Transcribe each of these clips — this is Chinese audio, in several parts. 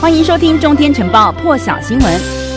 欢迎收听《中天晨报》破晓新闻。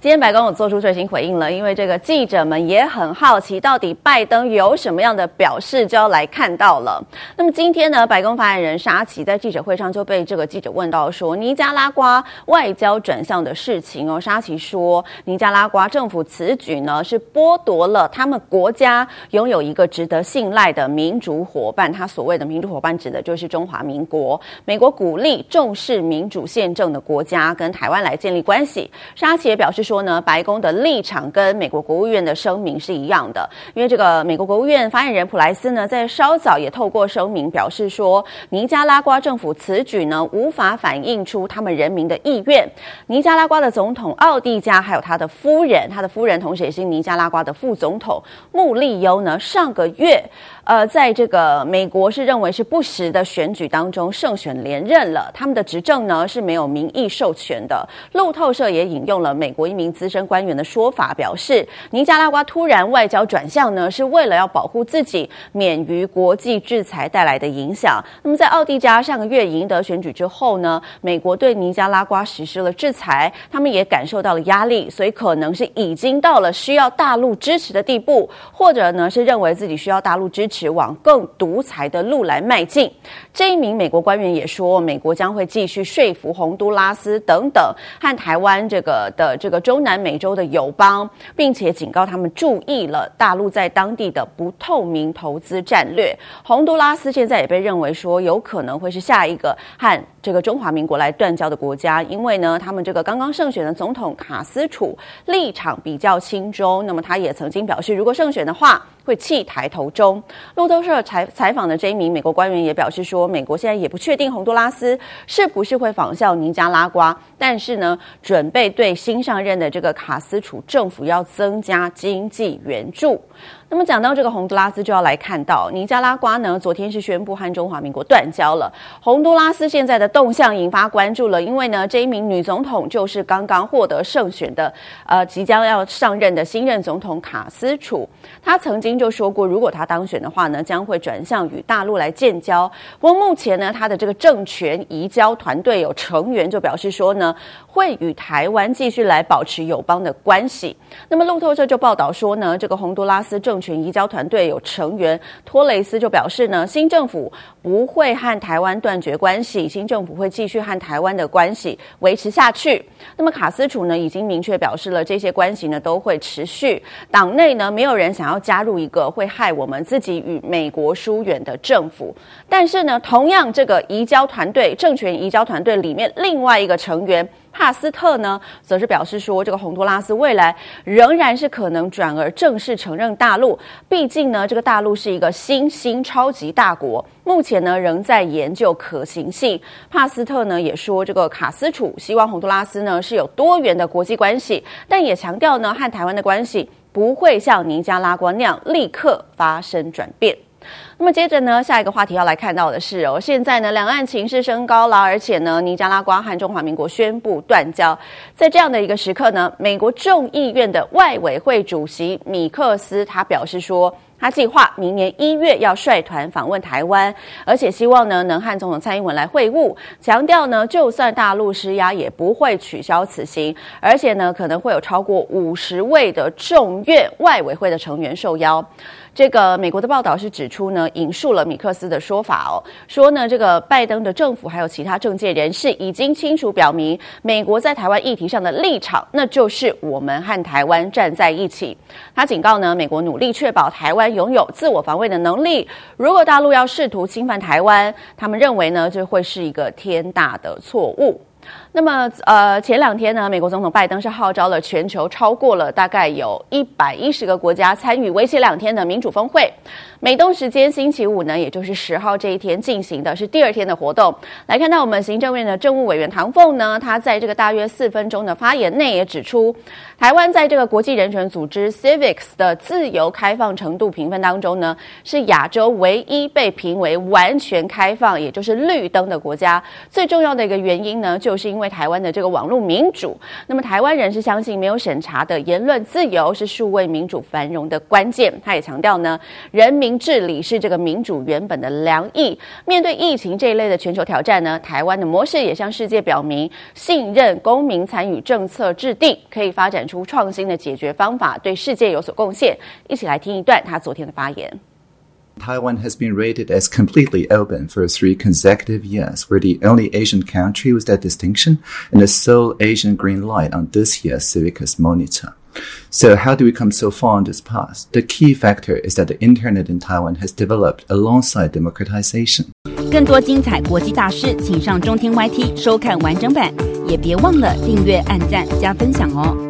今天白宫有做出最新回应了，因为这个记者们也很好奇，到底拜登有什么样的表示，就要来看到了。那么今天呢，白宫发言人沙奇在记者会上就被这个记者问到说，尼加拉瓜外交转向的事情哦。沙奇说，尼加拉瓜政府此举呢，是剥夺了他们国家拥有一个值得信赖的民主伙伴。他所谓的民主伙伴，指的就是中华民国。美国鼓励重视民主宪政的国家跟台湾来建立关系。沙奇也表示说。呢，白宫的立场跟美国国务院的声明是一样的，因为这个美国国务院发言人普莱斯呢，在稍早也透过声明表示说，尼加拉瓜政府此举呢，无法反映出他们人民的意愿。尼加拉瓜的总统奥蒂加还有他的夫人，他的夫人同时也是尼加拉瓜的副总统穆利优呢，上个月。呃，在这个美国是认为是不实的选举当中胜选连任了，他们的执政呢是没有民意授权的。路透社也引用了美国名资深官员的说法，表示尼加拉瓜突然外交转向呢，是为了要保护自己免于国际制裁带来的影响。那么在奥蒂加上个月赢得选举之后呢，美国对尼加拉瓜实施了制裁，他们也感受到了压力，所以可能是已经到了需要大陆支持的地步，或者呢是认为自己需要大陆支持。往更独裁的路来迈进。这一名美国官员也说，美国将会继续说服洪都拉斯等等和台湾这个的这个中南美洲的友邦，并且警告他们注意了大陆在当地的不透明投资战略。洪都拉斯现在也被认为说有可能会是下一个和这个中华民国来断交的国家，因为呢，他们这个刚刚胜选的总统卡斯楚立场比较轻中，那么他也曾经表示，如果胜选的话，会弃台投中。路透社采采访的这一名美国官员也表示说，美国现在也不确定洪都拉斯是不是会仿效尼加拉瓜，但是呢，准备对新上任的这个卡斯楚政府要增加经济援助。那么讲到这个洪都拉斯，就要来看到尼加拉瓜呢，昨天是宣布和中华民国断交了。洪都拉斯现在的动向引发关注了，因为呢，这一名女总统就是刚刚获得胜选的，呃，即将要上任的新任总统卡斯楚。她曾经就说过，如果他当选的话呢，将会转向与大陆来建交。不过目前呢，他的这个政权移交团队有成员就表示说呢，会与台湾继续来保持友邦的关系。那么路透社就报道说呢，这个洪都拉斯政权移交团队有成员托雷斯就表示呢，新政府不会和台湾断绝关系，新政府会继续和台湾的关系维持下去。那么卡斯楚呢，已经明确表示了这些关系呢都会持续。党内呢没有人想要加入一个会害我们自己与美国疏远的政府。但是呢，同样这个移交团队政权移交团队里面另外一个成员。帕斯特呢，则是表示说，这个洪都拉斯未来仍然是可能转而正式承认大陆。毕竟呢，这个大陆是一个新兴超级大国，目前呢仍在研究可行性。帕斯特呢也说，这个卡斯楚希望洪都拉斯呢是有多元的国际关系，但也强调呢和台湾的关系不会像尼加拉瓜那样立刻发生转变。那么接着呢，下一个话题要来看到的是哦，现在呢，两岸情势升高了，而且呢，尼加拉瓜和中华民国宣布断交。在这样的一个时刻呢，美国众议院的外委会主席米克斯他表示说，他计划明年一月要率团访问台湾，而且希望呢能和总统蔡英文来会晤，强调呢，就算大陆施压也不会取消此行，而且呢可能会有超过五十位的众院外委会的成员受邀。这个美国的报道是指出呢，引述了米克斯的说法哦，说呢，这个拜登的政府还有其他政界人士已经清楚表明，美国在台湾议题上的立场，那就是我们和台湾站在一起。他警告呢，美国努力确保台湾拥有自我防卫的能力。如果大陆要试图侵犯台湾，他们认为呢，这会是一个天大的错误。那么，呃，前两天呢，美国总统拜登是号召了全球超过了大概有一百一十个国家参与为期两天的民主峰会。美东时间星期五呢，也就是十号这一天进行的是第二天的活动。来看到我们行政院的政务委员唐凤呢，他在这个大约四分钟的发言内也指出，台湾在这个国际人权组织 Civics 的自由开放程度评分当中呢，是亚洲唯一被评为完全开放，也就是绿灯的国家。最重要的一个原因呢，就是因为台湾的这个网络民主。那么台湾人是相信没有审查的言论自由是数位民主繁荣的关键。他也强调呢，人民。治理是这个民主原本的良意。面对疫情这一类的全球挑战呢，台湾的模式也向世界表明，信任公民参与政策制定，可以发展出创新的解决方法，对世界有所贡献。一起来听一段他昨天的发言。Taiwan has been rated as completely open for three consecutive years. We're the only Asian country with that distinction and the sole Asian green light on this year's Civicus monitor. So how do we come so far on this path? The key factor is that the internet in Taiwan has developed alongside democratization. 更多精彩国际大事，请上中天 YT 收看完整版，也别忘了订阅、按赞、加分享哦。